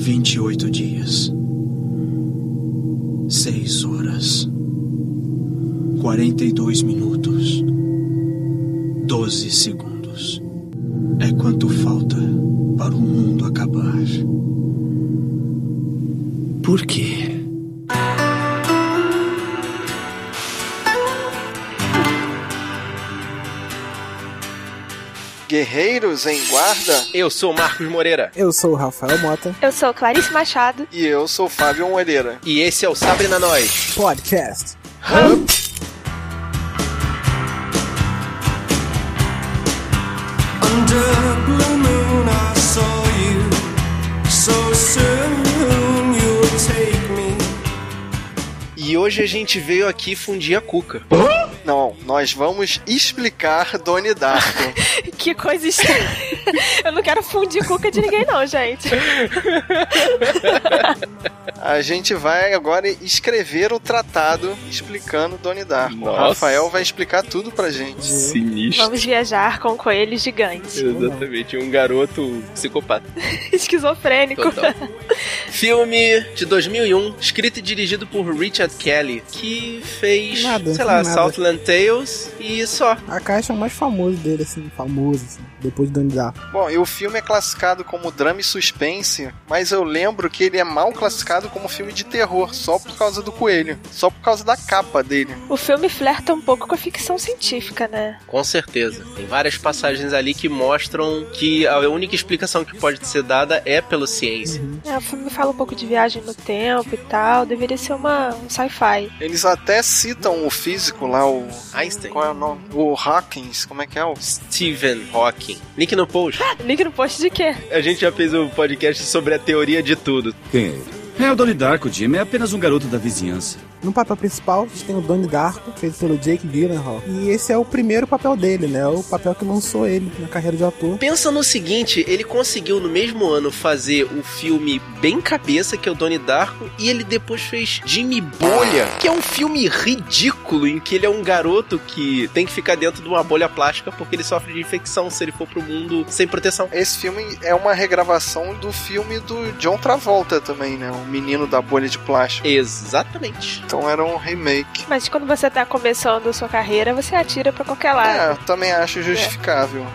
28 dias. 6 horas. 42 minutos. 12 segundos. É quanto falta para o mundo acabar. Por quê? Guerreiros em Guarda. Eu sou Marcos Moreira. Eu sou o Rafael Mota. Eu sou Clarice Machado. E eu sou Fábio Moreira. E esse é o Sabrina Nós. Podcast. Hum. Under blue moon, I saw you. So soon you'll take me. E hoje a gente veio aqui fundir a cuca. Não, nós vamos explicar Donnie Darko. Que coisa estranha. Eu não quero fundir cuca de ninguém, não, gente. A gente vai agora escrever o tratado explicando Donnie Darko. O. Rafael vai explicar tudo pra gente. Sinistro. Vamos viajar com coelhos gigantes. Exatamente, um garoto psicopata. Esquizofrênico. Total. Filme de 2001, escrito e dirigido por Richard Kelly, que fez, Nada, sei lá, nada. Southland Tales e só. A caixa é o mais famoso dele, assim, famoso, assim, depois de Donnie Darko. Bom, e o filme é classificado como drama e suspense, mas eu lembro que ele é mal classificado como filme de terror, só por causa do coelho. Só por causa da capa dele. O filme flerta um pouco com a ficção científica, né? Com certeza. Tem várias passagens ali que mostram que a única explicação que pode ser dada é pela ciência. É, o filme fala um pouco de viagem no tempo e tal. Deveria ser uma, um sci-fi. Eles até citam o físico lá, o. Einstein. Qual é o nome? O Hawkins, como é que é o. Stephen Hawking. Link no post. Link no post de quê? A gente já fez um podcast sobre a teoria de tudo. Quem é ele? É o Donnie Darko, Jim. É apenas um garoto da vizinhança. No papel principal, a gente tem o Donnie Darko, feito pelo Jake Gyllenhaal. E esse é o primeiro papel dele, né? O papel que lançou ele na carreira de ator. Pensa no seguinte, ele conseguiu no mesmo ano fazer o filme bem cabeça, que é o Donnie Darko, e ele depois fez Jimmy Bolha, que é um filme ridículo, em que ele é um garoto que tem que ficar dentro de uma bolha plástica porque ele sofre de infecção se ele for pro mundo sem proteção. Esse filme é uma regravação do filme do John Travolta também, né? O menino da bolha de plástico. Exatamente. Então era um remake. Mas quando você tá começando a sua carreira, você atira pra qualquer É, lado. eu também acho justificável.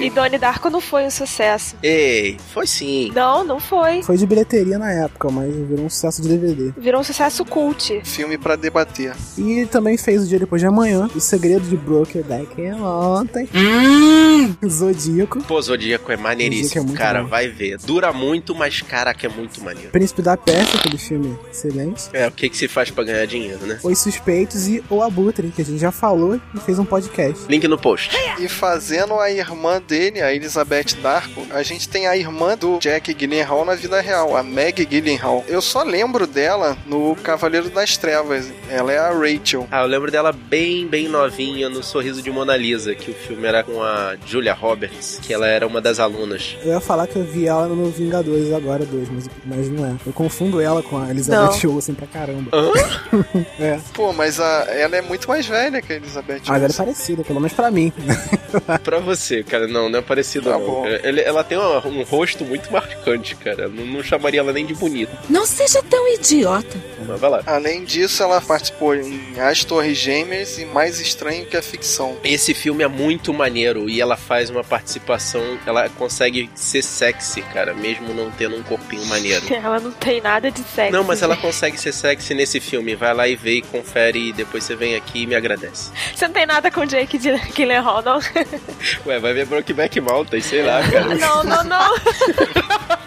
E Donnie Darko não foi um sucesso. Ei, foi sim. Não, não foi. Foi de bilheteria na época, mas virou um sucesso de DVD. Virou um sucesso cult. Filme pra debater. E também fez o dia depois de amanhã, O Segredo de Brokeback ontem. Zodíaco. Pô, Zodíaco é Zodíaco é maneiríssimo, muito cara, bom. vai ver. Dura muito, mas caraca, é muito maneiro. Príncipe da Pérsia, aquele filme excelente. É, o que que se faz pra ganhar dinheiro, né? Os Suspeitos e O Abutre, que a gente já falou e fez um podcast. Link no post. E fazendo a irmã dele, a Elizabeth Darko, a gente tem a irmã do Jack Gyllenhaal na vida real, a Meg Gyllenhaal. Eu só lembro dela no Cavaleiro das Trevas. Ela é a Rachel. Ah, eu lembro dela bem, bem novinha no Sorriso de Mona Lisa, que o filme era com a Julia Roberts, que ela era uma das alunas. Eu ia falar que eu vi ela no Vingadores agora, dois, mas, mas não é. Eu confundo ela com a Elizabeth Olsen pra caramba. É. Pô, mas a- ela é muito mais velha que a Elizabeth Mas ela é Olsen. parecida, pelo menos pra mim. pra você, cara, não, não é parecido Tá não. Ele- ela tem uma- um rosto muito marcante, cara. Não, não chamaria ela nem de bonita. Não seja tão idiota. Mas vai lá. Além disso, ela participou em As Torres Gêmeas e Mais Estranho que a Ficção. Esse filme é muito maneiro e ela faz uma participação, ela consegue ser sexy, cara, mesmo não tendo um corpinho maneiro. Ela não tem nada de sexy. Não, mas ela consegue ser sexy nesse filme. Vai lá e vê e confere e depois você vem aqui e me agradece. Você não tem nada com Jake Gyllenhaal, não? Ué, vai ver Brokeback Mountain, sei lá, cara. Não, não, não.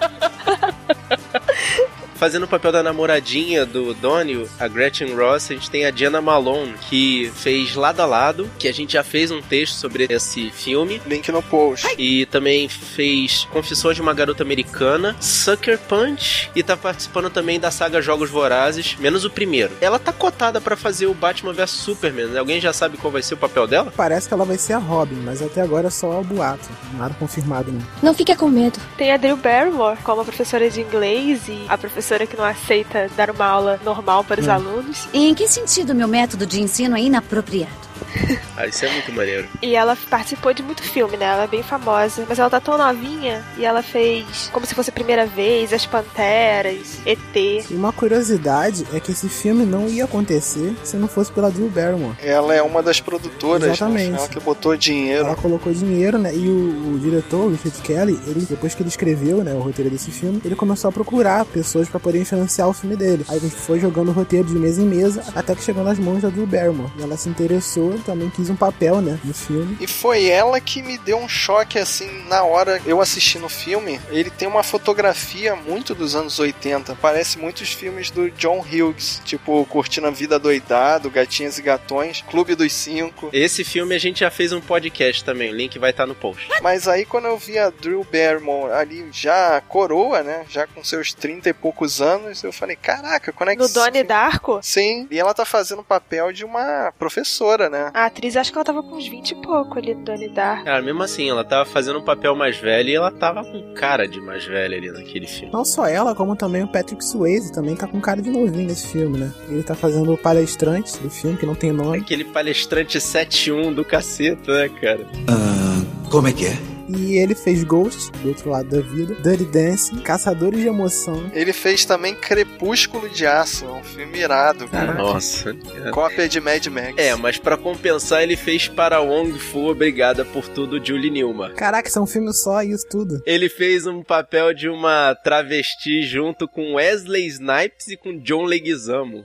Fazendo o papel da namoradinha do Donnie, a Gretchen Ross, a gente tem a Jenna Malone, que fez Lado a Lado, que a gente já fez um texto sobre esse filme. Link no post. E também fez Confissões de uma Garota Americana, Sucker Punch, e tá participando também da saga Jogos Vorazes, menos o primeiro. Ela tá cotada pra fazer o Batman vs Superman. né? Alguém já sabe qual vai ser o papel dela? Parece que ela vai ser a Robin, mas até agora é só o boato. Nada confirmado, não. Não fique com medo. Tem a Drew Barrymore como professora de inglês e a professora que não aceita dar uma aula normal para os alunos. E em que sentido meu método de ensino é inapropriado? Ah, isso é muito maneiro. E ela participou de muito filme, né? Ela é bem famosa. Mas ela tá tão novinha e ela fez como se fosse a primeira vez, As Panteras, ET. E uma curiosidade é que esse filme não ia acontecer se não fosse pela Drew Barrymore. Ela é uma das produtoras, Exatamente. né? Ela que botou dinheiro. Ela colocou dinheiro, né? E o, o diretor, o Richard Kelly, ele, depois que ele escreveu, né, o roteiro desse filme, ele começou a procurar pessoas pra poderem financiar o filme dele. Aí ele foi jogando o roteiro de mesa em mesa até que chegou nas mãos da Drew Barrymore. E ela se interessou, também quis um papel, né, no filme. E foi ela que me deu um choque assim na hora eu assistindo o filme. Ele tem uma fotografia muito dos anos 80, parece muitos filmes do John Hughes, tipo Curtindo a Vida Doidado, Gatinhas e Gatões, Clube dos Cinco. Esse filme a gente já fez um podcast também, o link vai estar no post. Mas aí quando eu vi a Drew Barrymore ali já coroa, né, já com seus 30 e poucos anos, eu falei, caraca, quando é que No Donnie Darko, Sim, e ela tá fazendo o papel de uma professora, né? A atriz acho que ela tava com uns 20 e pouco ali no Donnie Darko. Cara, mesmo assim, ela tava fazendo um papel mais velho e ela tava com cara de mais velha ali naquele filme. Não só ela, como também o Patrick Swayze também tá com cara de novinho nesse filme, né? Ele tá fazendo o palestrante do filme, que não tem nome. Aquele palestrante 7-1 do caceta, né, cara? Ah, como é que é? E ele fez Ghost, do outro lado da vida, Dirty Dancing, Caçadores de Emoção. Ele fez também Crepúsculo de Aço, um filme irado, cara. Nossa. Cópia de Mad Max. É, mas pra compensar, ele fez para Wong Fu Obrigada por Tudo, Julie Newmar. Caraca, isso é um filme só, isso tudo. Ele fez um papel de uma travesti junto com Wesley Snipes e com John Leguizamo.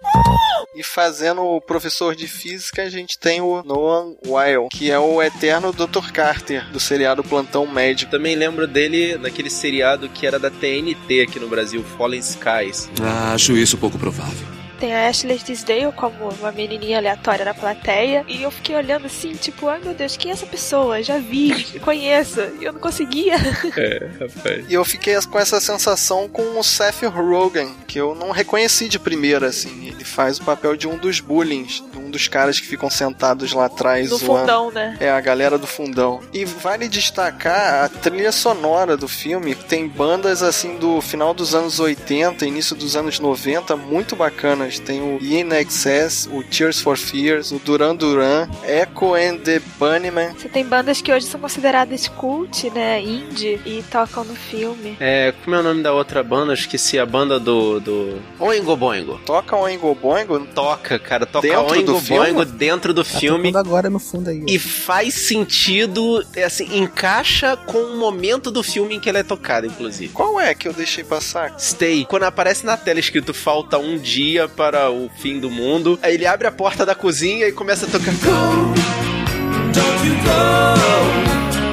E fazendo o professor de física, a gente tem o Noah Weil, que é o eterno Dr. Carter do seriado Plantão Médico. Também lembro dele naquele seriado que era da TNT aqui no Brasil, Fallen Skies. Ah, acho isso pouco provável. Tem a Ashley Tisdale como uma menininha aleatória na plateia. E eu fiquei olhando assim, tipo, ai meu Deus, quem é essa pessoa? Já vi, conheço. E eu não conseguia. É, rapaz. E eu fiquei com essa sensação com o Seth Rogen, que eu não reconheci de primeira, assim. Ele faz o papel de um dos bullies, um dos caras que ficam sentados lá atrás zoando. fundão, né? É, a galera do fundão. E vale destacar a trilha sonora do filme. Tem bandas assim do final dos anos 80, início dos anos 90, muito bacanas. Tem o In Excess, o Tears for Fears, o Duran Duran, Echo and the Bunnymen. Você tem bandas que hoje são consideradas cult, né? Indie, e tocam no filme. É, como é o nome da outra banda? Eu esqueci a banda do. do... Oingo Boingo. Toca o Oingo Boingo? Toca, cara, toca Dentro Oingo do? Boingo dentro do Tá filme. agora no fundo aí. E faz sentido, é assim, encaixa com o momento do filme em que ela é tocada, inclusive. Qual é que eu deixei passar? Stay. Quando aparece na tela escrito falta um dia para o fim do mundo, aí ele abre a porta da cozinha e começa a tocar. Don't you go?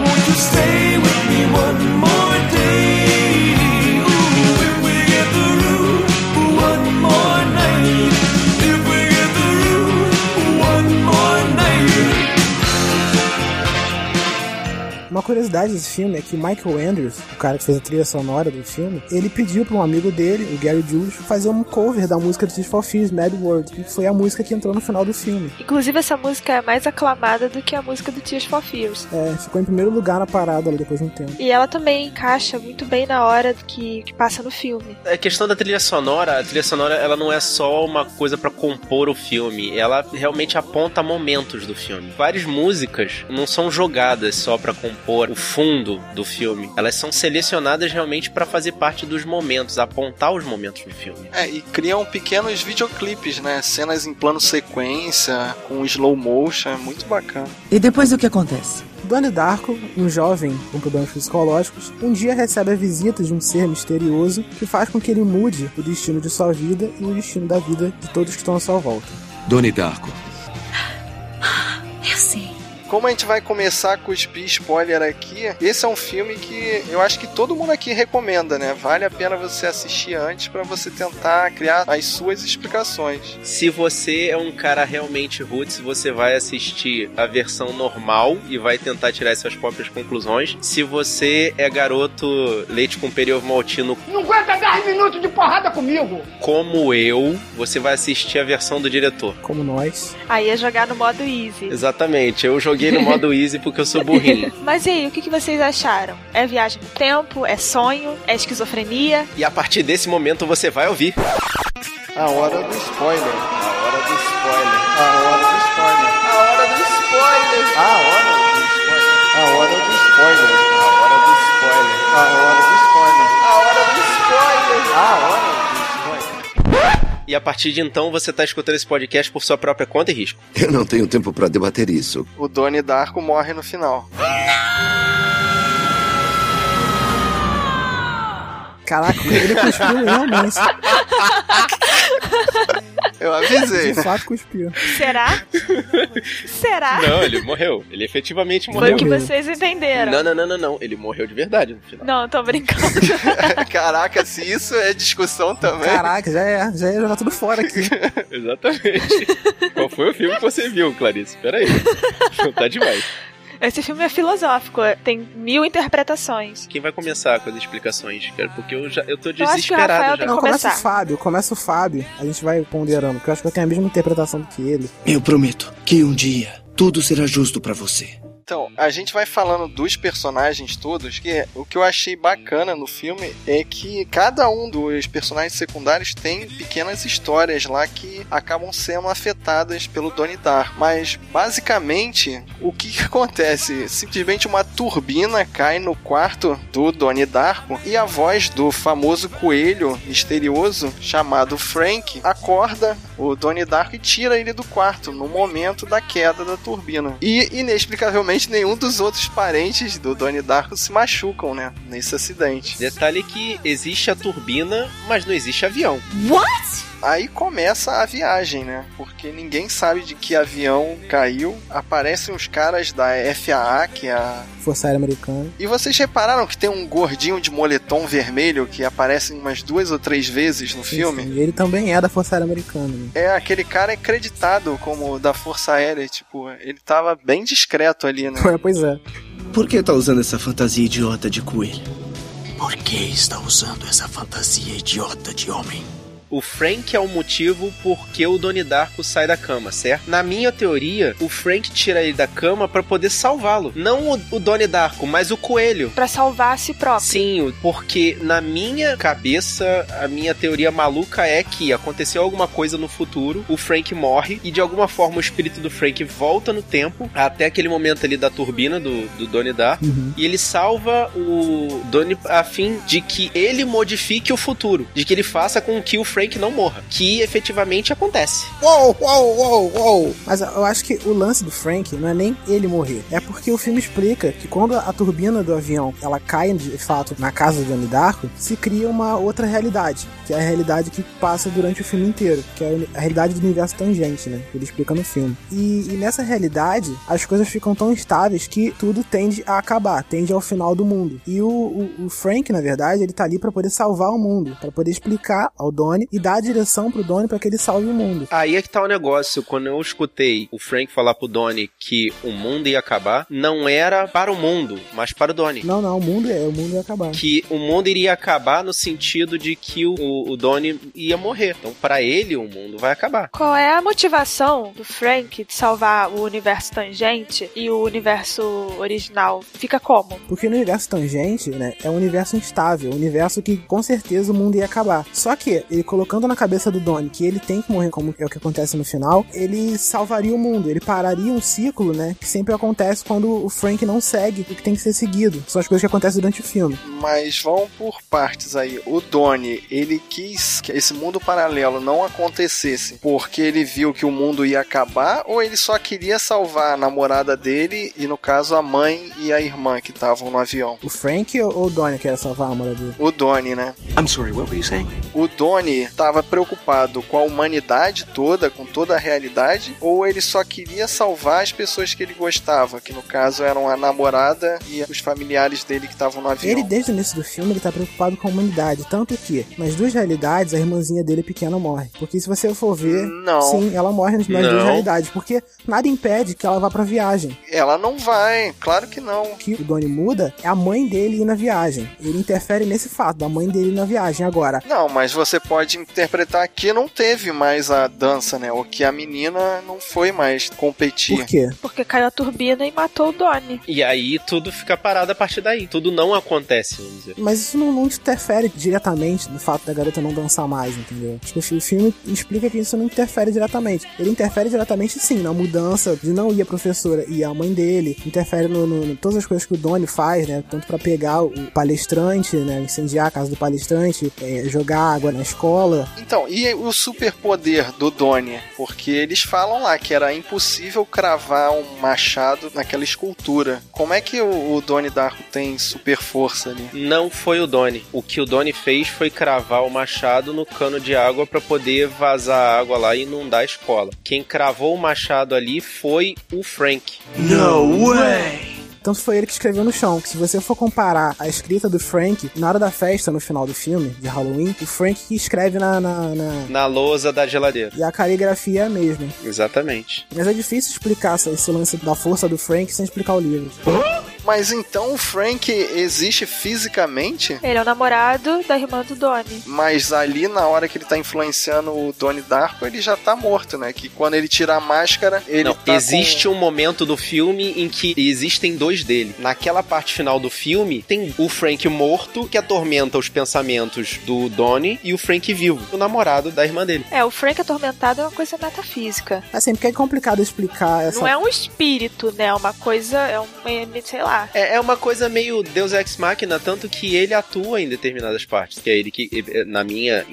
Won't you stay with me one curiosidade desse filme é que o Michael Andrews, o cara que fez a trilha sonora do filme, ele pediu para um amigo dele, o Gary Jules, fazer um cover da música do Tears for Fears, Mad World, que foi a música que entrou no final do filme. Inclusive, essa música é mais aclamada do que a música do Tears for Fears. É, ficou em primeiro lugar na parada ali depois de um tempo. E ela também encaixa muito bem na hora que, que passa no filme. A questão da trilha sonora, a trilha sonora ela não é só uma coisa pra compor o filme, ela realmente aponta momentos do filme. Várias músicas não são jogadas só pra compor o fundo do filme, elas são selecionadas realmente pra fazer parte dos momentos, apontar os momentos do filme. É, e criam pequenos videoclipes, né? Cenas em plano sequência, com slow motion, é muito bacana. E depois o que acontece? Donnie Darko, um jovem com problemas psicológicos, um dia recebe a visita de um ser misterioso que faz com que ele mude o destino de sua vida e o destino da vida de todos que estão à sua volta. Donnie Darko. Eu sei. Como a gente vai começar a cuspir spoiler aqui, esse é um filme que eu acho que todo mundo aqui recomenda, né? Vale a pena você assistir antes pra você tentar criar as suas explicações. Se você é um cara realmente roots, você vai assistir a versão normal e vai tentar tirar suas próprias conclusões. Se você é garoto leite com período maltino Não aguenta 10 minutos de porrada comigo. como eu, você vai assistir a versão do diretor. Como nós. Aí é jogar no modo easy. Exatamente, eu joguei no modo easy porque eu sou burrinho. Mas e aí, o que, que vocês acharam? É viagem no tempo? É sonho? É esquizofrenia? E a partir desse momento você vai ouvir. A hora do spoiler. A hora do spoiler. A hora do spoiler. A hora do spoiler. A hora do spoiler. A hora do spoiler. A hora do spoiler. A hora do spoiler. A hora do spoiler. A hora do spoiler. E a partir de então você tá escutando esse podcast por sua própria conta e risco. Eu não tenho tempo para debater isso. O Donnie Darko morre no final. Caraca, ele cuspiu realmente. Eu avisei, De fato cuspiu. Será? Será? Não, ele morreu. Ele efetivamente Foi o morreu. que vocês entenderam. Não, não, não, não, não. Ele morreu de verdade no final. Não, tô brincando. Caraca, se isso é discussão também. Caraca, já é, já ia jogar tudo fora aqui. Exatamente. Qual foi o filme que você viu, Clarice? Peraí. Tá demais. Esse filme é filosófico, tem mil interpretações. Quem vai começar com as explicações? cara? Porque eu já eu tô Eu acho que o desesperado Rafael já. tem Não, começa o. Fábio, começa o Fábio. A gente vai ponderando, porque eu acho que eu tenho a mesma interpretação do que ele. Eu prometo que um dia tudo será justo pra você. Então, a gente vai falando dos personagens todos, que o que eu achei bacana no filme é que cada um dos personagens secundários tem pequenas histórias lá que acabam sendo afetadas pelo Donnie Darko. Mas, basicamente, o que, que acontece? Simplesmente uma turbina cai no quarto do Donnie Darko e a voz do famoso coelho misterioso chamado Frank acorda o Donnie Darko e tira ele do quarto no momento da queda da turbina. E, inexplicavelmente, nenhum dos outros parentes do Donnie Darko se machucam, né? Nesse acidente. Detalhe que existe a turbina, mas não existe avião. Aí começa a viagem, né? Porque ninguém sabe de que avião caiu. Aparecem os caras da FAA, que é a. Força Aérea Americana. E vocês repararam que tem um gordinho de moletom vermelho que aparece umas duas ou três vezes no Sim, filme? sim. Ele também é da Força Aérea Americana. Né? É, aquele cara é creditado como da Força Aérea, tipo, ele tava bem discreto ali, né? pois é. Por que tá usando essa fantasia idiota de coelho? Por que está usando essa fantasia idiota de homem? O Frank é o motivo porque o Donnie Darko sai da cama, certo? Na minha teoria, o Frank tira ele da cama pra poder salvá-lo. Não o, o Donnie Darko, mas o coelho. Pra salvar a si próprio. Sim, porque na minha cabeça, a minha teoria maluca é que aconteceu alguma coisa no futuro, o Frank morre e de alguma forma o espírito do Frank volta no tempo até aquele momento ali da turbina do, do Donnie Darko Uhum. e ele salva o Donnie a fim de que ele modifique o futuro, de que ele faça com que o Frank não morra, que efetivamente acontece. Uou, uou, uou, uou. Mas eu acho que o lance do Frank não é nem ele morrer. É porque o filme explica que quando a turbina do avião ela cai de fato na casa do Donnie Darko, se cria uma outra realidade, que é a realidade que passa durante o filme inteiro, que é a realidade do universo tangente, né? Que ele explica no filme. E, e nessa realidade, as coisas ficam tão estáveis que tudo tende a acabar, tende ao final do mundo. E o, o, o Frank, na verdade, ele tá ali pra poder salvar o mundo, pra poder explicar ao Donnie e dar a direção pro Donnie pra que ele salve o mundo. Aí é que tá o negócio. Quando eu escutei o Frank falar pro Donnie que o mundo ia acabar, não era para o mundo, mas para o Donnie. Não, não, o mundo é, o mundo ia acabar. Que o mundo iria acabar no sentido de que o, o Donnie ia morrer. Então, pra ele, o mundo vai acabar. Qual é a motivação do Frank de salvar o universo tangente e o universo original? Fica como? Porque no universo tangente, né, é um universo instável, um universo que com certeza o mundo ia acabar. Só que ele colocando na cabeça do Donnie que ele tem que morrer, como é o que acontece no final, ele salvaria o mundo, ele pararia um ciclo, né, que sempre acontece quando o Frank não segue o que tem que ser seguido. São as coisas que acontecem durante o filme. Mas vão por partes aí. O Donnie, ele quis que esse mundo paralelo não acontecesse porque ele viu que o mundo ia acabar ou ele só queria salvar a namorada dele e, no caso, a mãe e a irmã que estavam no avião? O Frank ou o Donnie quer salvar a namorada dele? O Donnie, né? I'm sorry, what were you saying? O Donnie estava preocupado com a humanidade toda, com toda a realidade, ou ele só queria salvar as pessoas que ele gostava, que no caso eram a namorada e os familiares dele que estavam no avião? Ele, desde o início do filme, ele tá preocupado com a humanidade. Tanto que, nas duas realidades, a irmãzinha dele pequena morre. Porque se você for ver, Não. sim, ela morre nas duas realidades. Porque nada impede que ela vá pra viagem. Ela não vai, claro que não. O que o Donnie muda é a mãe dele ir na viagem. Ele interfere nesse fato, da mãe dele ir na viagem. Agora, Não, mas você pode interpretar que não teve mais a dança, né? Ou que a menina não foi mais competir. por quê? Porque caiu a turbina e matou o Donnie. E aí tudo fica parado a partir daí. Tudo não acontece, vamos dizer. Mas isso não, não interfere diretamente no fato da garota não dançar mais, entendeu? Tipo, o filme explica que isso não interfere diretamente. Ele interfere diretamente, sim, na mudança de não ir a professora e a mãe mãe dele, interfere no, no- em todas as coisas que o Donnie faz, né? Tanto pra pegar o palestrante, né? Incendiar a casa do palestrante, é, jogar água na escola. Então, e o superpoder do Donnie? Porque eles falam lá que era impossível cravar um machado naquela escultura. Como é que o, o Donnie Darko tem super força ali? Não foi o Donnie. O que o Donnie fez foi cravar o machado no cano de água pra poder vazar a água lá e inundar a escola. Quem cravou o machado ali foi o Frank. No way! Tanto foi ele que escreveu no chão. Se você for comparar a escrita do Frank, na hora da festa, no final do filme, de Halloween, o Frank que escreve na- na- na, Na lousa da geladeira. E a caligrafia é a mesma. Exatamente. Mas é difícil explicar esse lance da força do Frank sem explicar o livro. Mas então o Frank existe fisicamente? Ele é o namorado da irmã do Donnie. Mas ali na hora que ele tá influenciando o Donnie Darko, ele já tá morto, né? Que quando ele tira a máscara, ele Não, tá existe um momento do filme em que existem dois dele. Naquela parte final do filme, tem o Frank morto, que atormenta os pensamentos do Donnie, e o Frank vivo, o namorado da irmã dele. É, o Frank atormentado é uma coisa metafísica. Assim, porque é complicado explicar essa. Não é um espírito, né? É uma coisa, é um, sei lá. É, é uma coisa meio Deus Ex Machina, tanto que ele atua em determinadas partes. Que é ele que, na minha,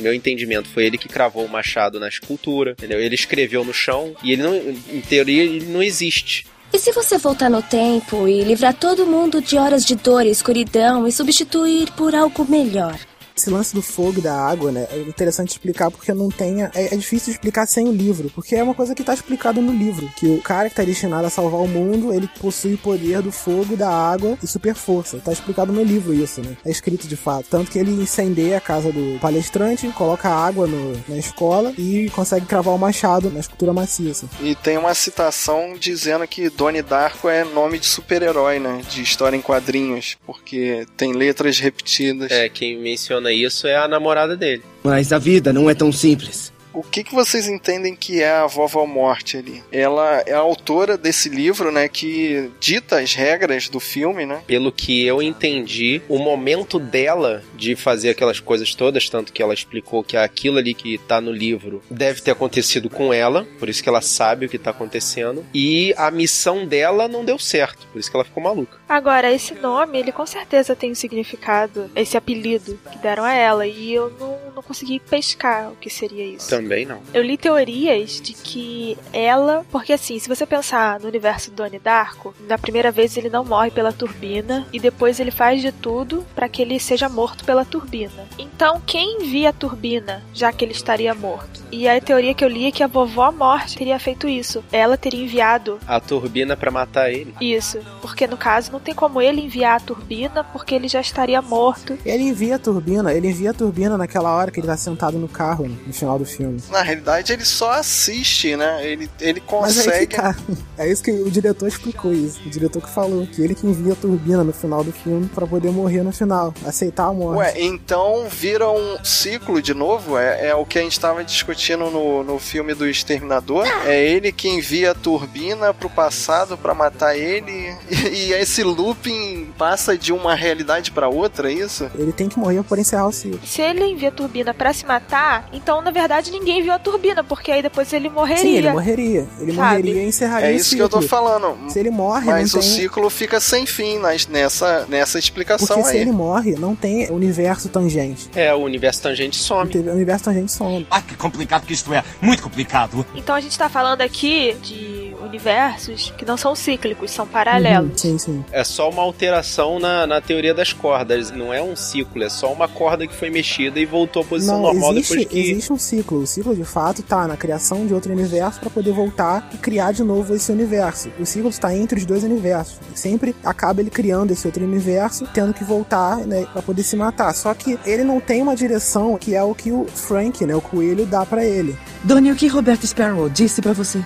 meu entendimento, foi ele que cravou o machado na escultura, entendeu? Ele escreveu no chão e ele não, em teoria, ele não existe. E se você voltar no tempo e livrar todo mundo de horas de dor e escuridão e substituir por algo melhor? Esse lance do fogo e da água, né? É interessante explicar porque não tem. É, é difícil explicar sem o livro. Porque é uma coisa que tá explicado no livro. Que o cara que tá destinado a salvar o mundo, ele possui o poder do fogo, da água e super força. Tá explicado no livro isso, né? É escrito de fato. Tanto que ele incendeia a casa do palestrante, coloca água no, na escola e consegue cravar o machado na escultura maciça. E tem uma citação dizendo que Donnie Darko é nome de super-herói, né? De história em quadrinhos. Porque tem letras repetidas. É, quem menciona isso é a namorada dele. Mas a vida não é tão simples. O que, que vocês entendem que é a Vovó Morte ali? Ela é a autora desse livro, né? Que dita as regras do filme, né? Pelo que eu entendi, o momento dela de fazer aquelas coisas todas, tanto que ela explicou que aquilo ali que tá no livro deve ter acontecido com ela, por isso que ela sabe o que tá acontecendo, e a missão dela não deu certo, por isso que ela ficou maluca. Agora, esse nome, ele com certeza tem um significado, esse apelido que deram a ela, e eu não, não consegui pescar o que seria isso. Também não. Eu li teorias de que ela. Porque assim, se você pensar no universo do Donnie Darko, na primeira vez ele não morre pela turbina e depois ele faz de tudo para que ele seja morto pela turbina. Então, quem envia a turbina, já que ele estaria morto? E a teoria que eu li é que a vovó morte teria feito isso. Ela teria enviado A turbina pra matar ele. isso. Porque no caso não tem como ele enviar a turbina porque ele já estaria morto. Ele envia a turbina, ele envia a turbina naquela hora que ele tá sentado no carro no final do filme. Na realidade, ele só assiste, né? Ele, ele Mas aí consegue. que tá. É isso que o diretor explicou isso. O diretor que falou que ele que envia a turbina no final do filme pra poder morrer no final, aceitar a morte. Ué, então vira um ciclo de novo? É, é o que a gente tava discutindo no, no filme do Exterminador? É ele que envia a turbina pro passado pra matar ele e, e esse looping passa de uma realidade pra outra, é isso? Ele tem que morrer por encerrar o ciclo. Se ele envia a turbina para se matar, então na verdade ninguém viu a turbina, porque aí depois ele morreria. Sim, ele morreria. Ele Sabe? morreria e encerraria É isso que eu tô falando. Se ele morre, Mas não o tem... ciclo fica sem fim nas- nessa, nessa explicação Porque se aí. ele morre, não tem universo tangente. É, o universo tangente some. O universo tangente some. Ah, que complicado que isto é. Muito complicado. Então a gente tá falando aqui de universos que não são cíclicos, são paralelos. Uhum, sim, sim. É só uma alteração na, na teoria das cordas. Não é um ciclo, é só uma corda que foi mexida e voltou à posição Não, normal existe, depois que. existe um ciclo. O ciclo, de fato, tá na criação de outro universo pra poder voltar e criar de novo esse universo. O ciclo está entre os dois universos. Sempre acaba ele criando esse outro universo, tendo que voltar, né, para poder se matar. Só que ele não tem uma direção que é o que o Frank, né, o coelho, dá pra ele. Donnie, o que Roberto Sparrow disse pra você?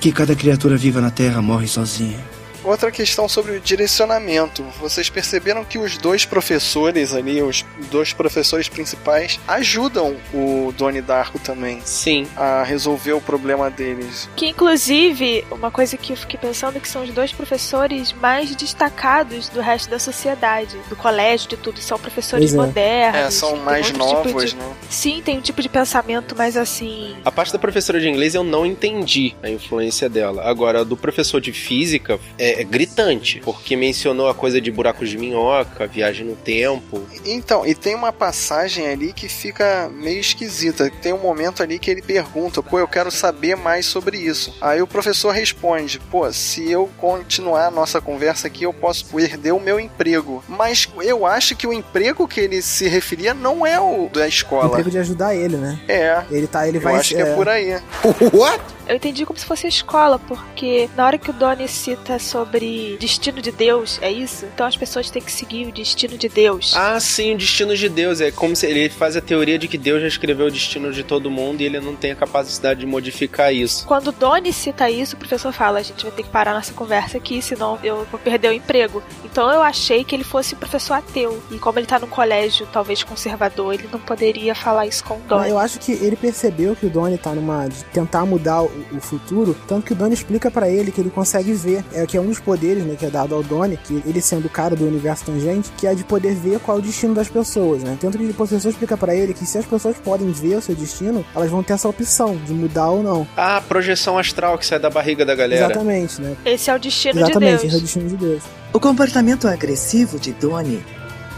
Que cada criatura viva na Terra morre sozinha. Outra questão sobre o direcionamento. Vocês perceberam que os dois professores ali, os dois professores principais, ajudam o Doni Darko também. Sim. A resolver o problema deles. Que inclusive, uma coisa que eu fiquei pensando é que são os dois professores mais destacados do resto da sociedade, do colégio, de tudo. São professores Pois é. modernos. É, são tem mais outro tipo novos, de- né? Sim, tem um tipo de pensamento mais assim. A parte da professora de inglês eu não entendi a influência dela. Agora, a do professor de física é, é gritante, porque mencionou a coisa de buracos de minhoca, viagem no tempo. Então, e tem uma passagem ali que fica meio esquisita. Tem um momento ali que ele pergunta, pô, eu quero saber mais sobre isso. Aí o professor responde, pô, se eu continuar a nossa conversa aqui, eu posso perder o meu emprego. Mas eu acho que o emprego que ele se referia não é o da O escola. emprego de ajudar ele, né? É. Ele tá, ele Eu vai acho que é por aí. What? Eu entendi como se fosse a escola, porque na hora que o Donnie cita sobre destino de Deus, é isso? Então as pessoas têm que seguir o destino de Deus. Ah, sim, o destino de Deus. É como se ele faz a teoria de que Deus já escreveu o destino de todo mundo e ele não tem a capacidade de modificar isso. Quando o Donnie cita isso, o professor fala: a gente vai ter que parar nossa conversa aqui, senão eu vou perder o emprego. Então eu achei que ele fosse um professor ateu. E como ele tá num colégio talvez conservador, ele não poderia falar isso com o Donnie. Eu acho que ele percebeu que o Donnie tá numa. de tentar mudar o, o futuro, tanto que o Donnie explica pra ele que ele consegue ver, é que é um dos poderes, né, que é dado ao Donnie, que ele sendo o cara do universo tangente, que é de poder ver qual é o destino das pessoas, né? Tanto que o professor explica pra ele que se as pessoas podem ver o seu destino, elas vão ter essa opção de mudar ou não. Ah, projeção astral que sai da barriga da galera. Exatamente, né? Esse é o destino Exatamente, de esse é o Deus. destino de Deus. O comportamento agressivo de Donnie,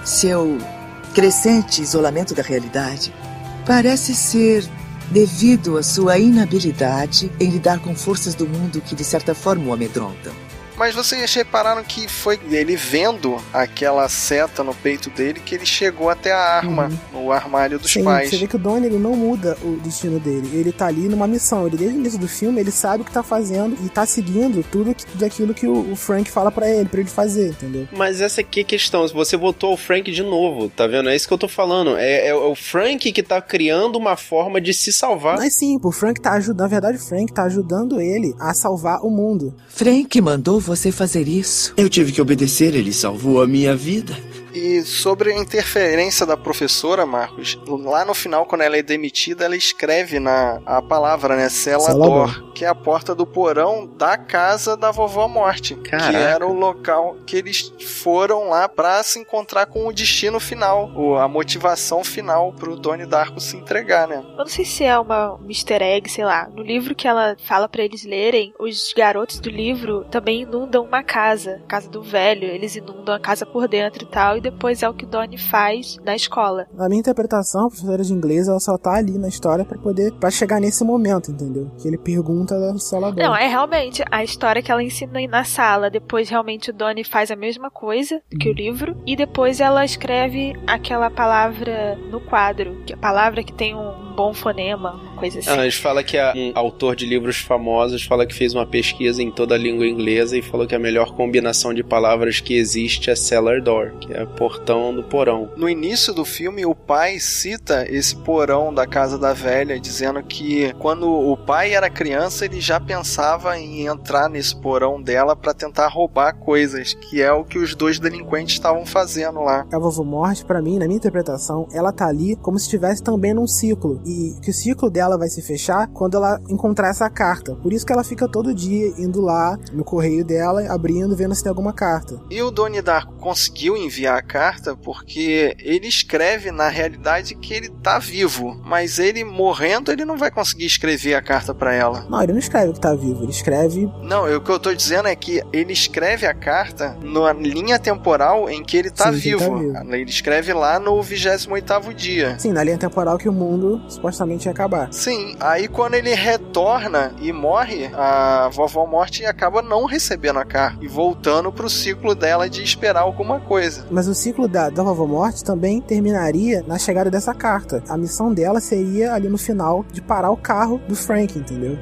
seu crescente isolamento da realidade, parece ser devido à sua inabilidade em lidar com forças do mundo que de certa forma o amedrontam. Mas vocês repararam que foi ele vendo aquela seta no peito dele que ele chegou até a arma no armário dos Sim, pais. você vê que o Donnie ele não muda o destino dele. Ele tá ali numa missão. Ele, desde o início do filme, ele sabe o que tá fazendo e tá seguindo tudo que, daquilo que o, o Frank fala pra ele, pra ele fazer, entendeu? Mas essa aqui é a questão. Você voltou ao Frank de novo, tá vendo? É isso que eu tô falando. É, é o Frank que tá criando uma forma de se salvar. Mas sim, o Frank tá ajudando. Na verdade, o Frank tá ajudando ele a salvar o mundo. Frank mandou você fazer isso. Eu tive que obedecer, ele salvou a minha vida. E sobre a interferência da professora, Marcos, lá no final, quando ela é demitida, ela escreve na a palavra, né? Celador, que é a porta do porão da casa da vovó Morte. Que Caraca. era o local que eles foram lá pra se encontrar com o destino final, o- a motivação final pro Donnie Darko se entregar, né? Eu não sei se é uma um easter egg, sei lá. No livro que ela fala pra eles lerem, os garotos do livro também inundam uma casa, a casa do velho. Eles inundam a casa por dentro e tal, e depois é o que Donnie faz na escola. Na minha interpretação, a professora de inglês, ela só tá ali na história pra poder, para chegar nesse momento, entendeu? Que ele pergunta da celador. Não, é realmente a história que ela ensina aí na sala. Depois, realmente, o Donnie faz a mesma coisa que o livro. E depois ela escreve aquela palavra no quadro. Que é a palavra que tem um bom fonema, uma coisa assim. Ah, eles falam que é um autor de livros famosos fala que fez uma pesquisa em toda a língua inglesa e falou que a melhor combinação de palavras que existe é cellar door, que é portão do porão. No início do filme, o pai cita esse porão da casa da velha, dizendo que quando o pai era criança, ele já pensava em entrar nesse porão dela pra tentar roubar coisas, que é o que os dois delinquentes estavam fazendo lá. A vovó Morte, pra mim, na minha interpretação, ela tá ali como se estivesse também num ciclo. E que o ciclo dela vai se fechar quando ela encontrar essa carta. Por isso que ela fica todo dia indo lá no correio dela, abrindo, vendo se tem alguma carta. E o Donnie Darko conseguiu enviar a carta porque ele escreve na realidade que ele tá vivo, mas ele morrendo, ele não vai conseguir escrever a carta pra ela. Não, ele não escreve que tá vivo, ele escreve. Não, o que eu tô dizendo é que ele escreve a carta na linha temporal em que ele tá, Sim, que ele vivo. tá vivo. Ele escreve lá no 28º dia. Sim, na linha temporal que o mundo supostamente ia acabar. Sim, aí quando ele retorna e morre, a vovó morte acaba não recebendo a carta e voltando pro ciclo dela de esperar alguma coisa. Mas o ciclo da, da vovó Morte também terminaria na chegada dessa carta. A missão dela seria ali no final de parar o carro do Frank, entendeu?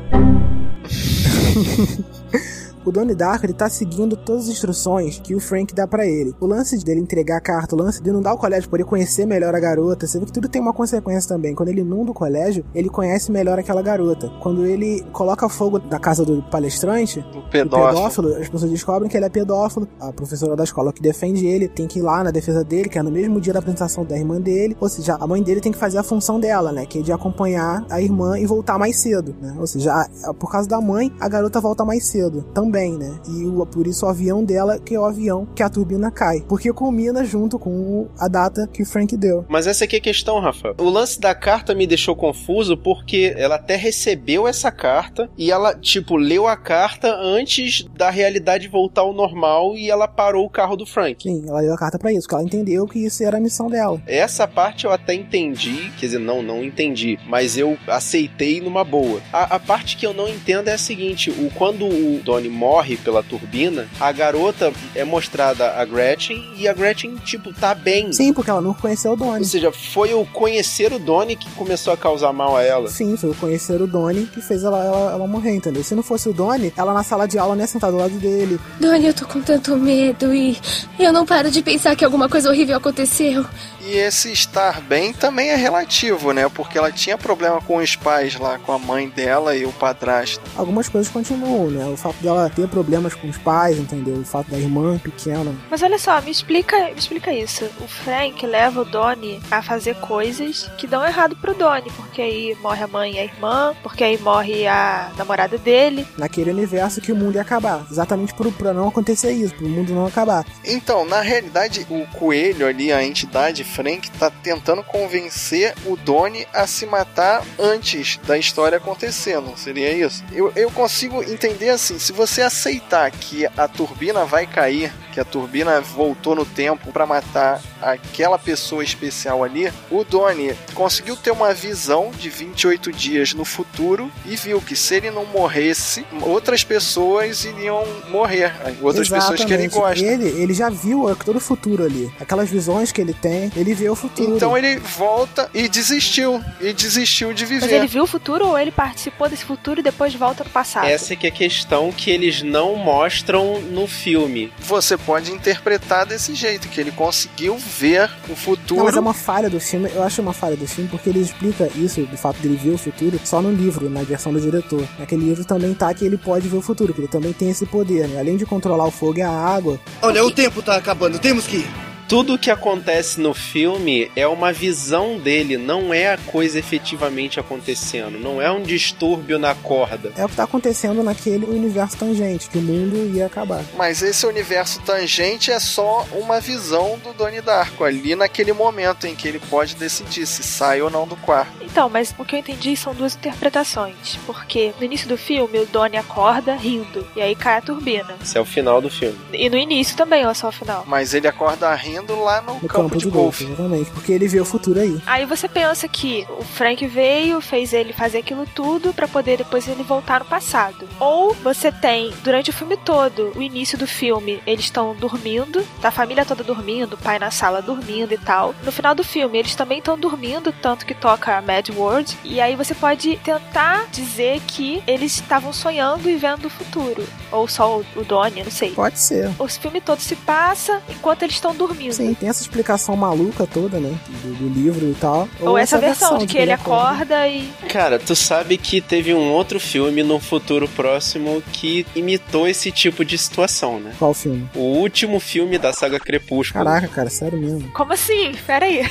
o Donnie Darko ele tá seguindo todas as instruções que o Frank dá pra ele. O lance dele entregar a carta, o lance de não dar o colégio, poder conhecer melhor a garota, você vê que tudo tem uma consequência também. Quando ele inunda o colégio, ele conhece melhor aquela garota. Quando ele coloca fogo na casa do palestrante, do pedófilo. pedófilo, as pessoas descobrem que ele é pedófilo. A professora da escola que defende ele tem que ir lá na defesa dele, que é no mesmo dia da apresentação da irmã dele. Ou seja, a mãe dele tem que fazer a função dela, né? Que é de acompanhar a irmã e voltar mais cedo, né? Ou seja, por causa da mãe, a garota volta mais cedo também, né? E o- por isso o avião dela, que é o avião que a turbina cai. Porque combina junto com a data que o Frank deu. Mas essa aqui é a questão, Rafa. O lance da carta me deixou confuso porque ela até recebeu essa carta e ela, tipo, leu a carta antes da realidade voltar ao normal e ela parou o carro do Frank. Sim, ela deu a carta pra isso, porque ela entendeu que isso era a missão dela. Essa parte eu até entendi, quer dizer, não, não entendi, mas eu aceitei numa boa. A, a parte que eu não entendo é a seguinte: o, quando o Donnie morre pela turbina, a garota é mostrada a Gretchen e a Gretchen, tipo, tá bem. Sim, porque ela não conheceu o Donnie. Ou seja, foi o conhecer o Donnie que começou a causar mal a ela. Sim, foi o conhecer o Donnie que fez ela, ela, ela morrer, entendeu? Se não fosse o Donnie, ela na sala de aula não ia sentar do lado dele. Donnie, eu tô com tanto medo e eu não paro de pensar que alguma coisa horrível aconteceu. E esse estar bem também é relativo, né? Porque ela tinha problema com os pais lá, com a mãe dela e o padrasto. Algumas coisas continuam, né? O fato dela ter problemas com os pais, entendeu? O fato da irmã pequena. Mas olha só, me explica, me explica isso. O Frank leva o Donnie a fazer coisas que dão errado pro Donnie, porque aí morre a mãe e a irmã, porque aí morre a namorada dele. Naquele universo que o mundo ia acabar. Exatamente por, pra não acontecer isso, pro mundo não acabar. Então, na realidade, o coelho ali, a entidade Frank, tá tentando convencer o Donnie a se matar antes da história acontecer, não seria isso? Eu, eu consigo entender assim, se você aceitar que a turbina vai cair, que a turbina voltou no tempo pra matar aquela pessoa especial ali, o Donnie conseguiu ter uma visão de 28 dias no futuro e viu que se ele não morresse, outras pessoas iriam morrer, outras pessoas que ele Exatamente. gosta. Ele, ele já viu todo o futuro ali. Aquelas visões que ele tem, ele vê o futuro. Então ele volta e desistiu. E desistiu de viver. Mas ele viu o futuro ou ele participou desse futuro e depois volta no passado? Essa é que é a questão que eles não mostram no filme. Você pode interpretar desse jeito, que ele conseguiu ver o futuro. Não, mas é uma falha do filme, eu acho uma falha do filme, porque ele explica isso, do fato dele ver o futuro, só no livro, na versão do diretor. Naquele livro também tá que ele pode ver o futuro, que ele também tem esse poder, né? Além de controlar o fogo e a água. Olha, o tempo tá acabando, temos que ir. Tudo que acontece no filme é uma visão dele, não é a coisa efetivamente acontecendo. Não é um distúrbio na corda. É o que tá acontecendo naquele universo tangente, que o mundo ia acabar. Mas esse universo tangente é só uma visão do Donnie Darko, ali naquele momento em que ele pode decidir se sai ou não do quarto. Então, mas o que eu entendi são duas interpretações. Porque no início do filme o Donnie acorda rindo, e aí cai a turbina. Esse é o final do filme. E no início também, é só o final? Mas ele acorda rindo lá no, No campo, de golfe. exatamente. Porque ele vê o futuro aí. Aí você pensa que o Frank veio, fez ele fazer aquilo tudo pra poder depois ele voltar no passado. Ou você tem, durante o filme todo, o início do filme, eles estão dormindo, tá a família toda dormindo, o pai na sala dormindo e tal. No final do filme, eles também estão dormindo, tanto que toca a Mad World. E aí você pode tentar dizer que eles estavam sonhando e vendo o futuro. Ou só o, o Donnie, não sei. Pode ser. O filme todo se passa enquanto eles estão dormindo. Sim, tem essa explicação maluca toda, né? Do, do livro e tal. Ou, essa, versão, de que ele acorda e. Cara, tu sabe que teve um outro filme no futuro próximo que imitou esse tipo de situação, né? Qual filme? O último filme da saga Crepúsculo. Caraca, cara, sério mesmo. Como assim? Pera aí.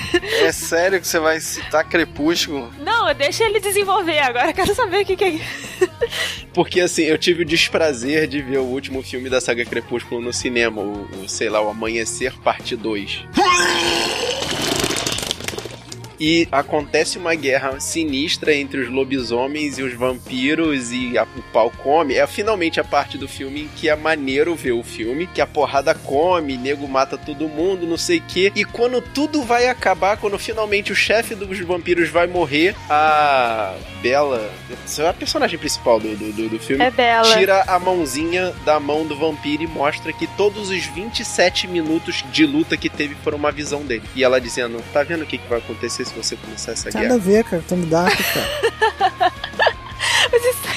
É sério que você vai citar Crepúsculo? Não, deixa ele desenvolver agora. Quero saber o que, que é isso. Porque assim, eu tive o desprazer de ver o último filme da saga Crepúsculo no cinema, o, o, sei lá, o Amanhecer Parte 2. 2. E acontece uma guerra sinistra entre os lobisomens e os vampiros e a, o pau come. É finalmente a parte do filme em que é maneiro ver o filme, que a porrada come, nego mata todo mundo, não sei o quê. E quando tudo vai acabar, quando finalmente o chefe dos vampiros vai morrer, a Bela, é a personagem principal do, do, do, do filme, É Bela. tira a mãozinha da mão do vampiro e mostra que todos os 27 minutos de luta que teve foram uma visão dele. E ela dizendo: Tá vendo o que, que vai acontecer se você começar essa Tem nada guerra? a ver, cara. Tony Dark, cara. Mas isso...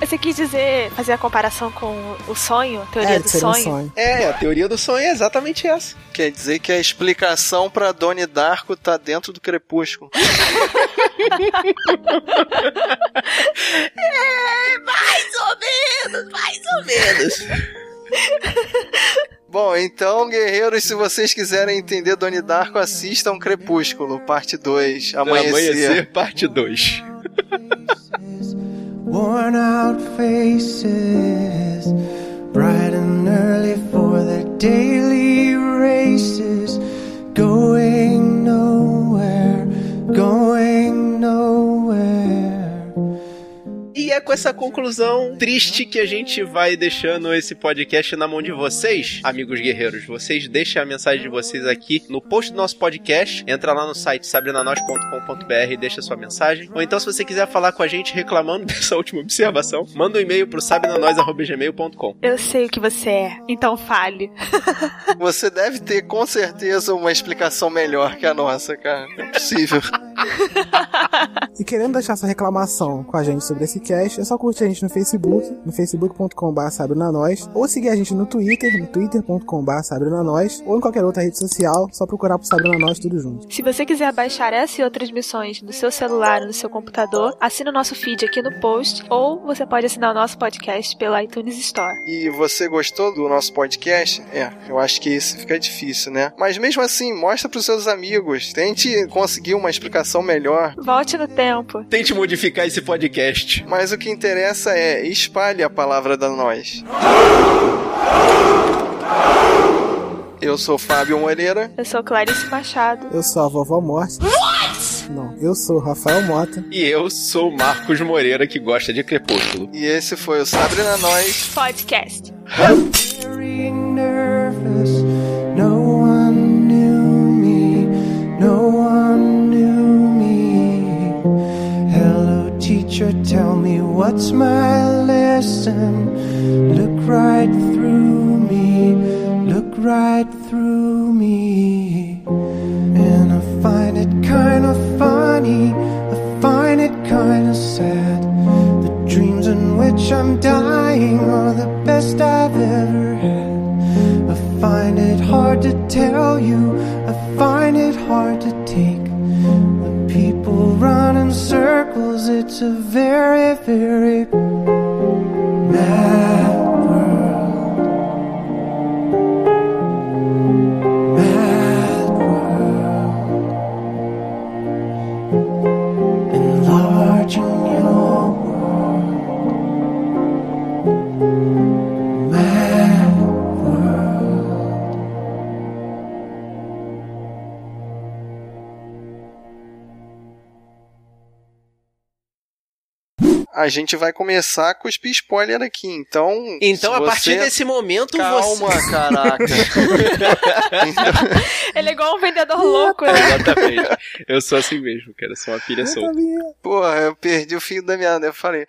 Você quis dizer, fazer a comparação com o sonho, teoria É, do seria um sonho? sonho. É, a teoria do sonho é exatamente essa. Quer dizer que a explicação pra Donnie Darko tá dentro do crepúsculo. É, mais ou menos, mais ou menos. Bom, então, guerreiros, se vocês quiserem entender Donnie Darko, assistam Crepúsculo, parte 2, Amanhecer. Amanhecer, parte 2. Worn out faces, bright and early for their daily races, é com essa conclusão triste que a gente vai deixando esse podcast na mão de vocês, amigos guerreiros. Vocês deixem a mensagem de vocês aqui no post do nosso podcast. Entra lá no site sabrinanois.com.br e deixa sua mensagem. Ou então, se você quiser falar com a gente reclamando dessa última observação, manda um e-mail pro sabrinanois.gmail.com. Eu sei o que você é, então fale. Você deve ter com certeza uma explicação melhor que a nossa, cara. Não é possível. E querendo deixar sua reclamação com a gente sobre esse cast, é só curtir a gente no Facebook, no facebook.com.br sabrinanois, ou seguir a gente no Twitter, no twitter.com.br sabrinanois, ou em qualquer outra rede social, só procurar por Sabrina Nós tudo junto. Se você quiser baixar essa e outras missões no seu celular ou no seu computador, assina o nosso feed aqui no post, ou você pode assinar o nosso podcast pela iTunes Store. E você gostou do nosso podcast? É, eu acho que isso fica difícil, né? Mas mesmo assim, mostra pros seus amigos. Tente conseguir uma explicação melhor. Volte no tempo. Tente modificar esse podcast. Mas o que interessa é espalhe a palavra da nós. Eu sou Fábio Moreira. Eu sou Clarice Machado. Eu sou a Vovó Morte. Não, eu sou o Rafael Mota. E eu sou o Marcos Moreira, que gosta de crepúsculo. E esse foi o Sabrina Nós Podcast. Very nervous, no one what's my lesson. Look right through me, look right through me. And I find it kind of funny, I find it kind of sad. The dreams in which I'm dying are the best I've ever had. I find it hard to tell you, I find it hard to take. When people run in circles, it's a very, very A gente vai começar com os spoiler aqui, então. Então, a partir você- desse momento, Calma, você... caraca. Ele é igual um vendedor louco, né? Exatamente. Eu sou assim mesmo, cara. Eu sou uma pilha solta. Porra, eu perdi o fio da meada, eu falei.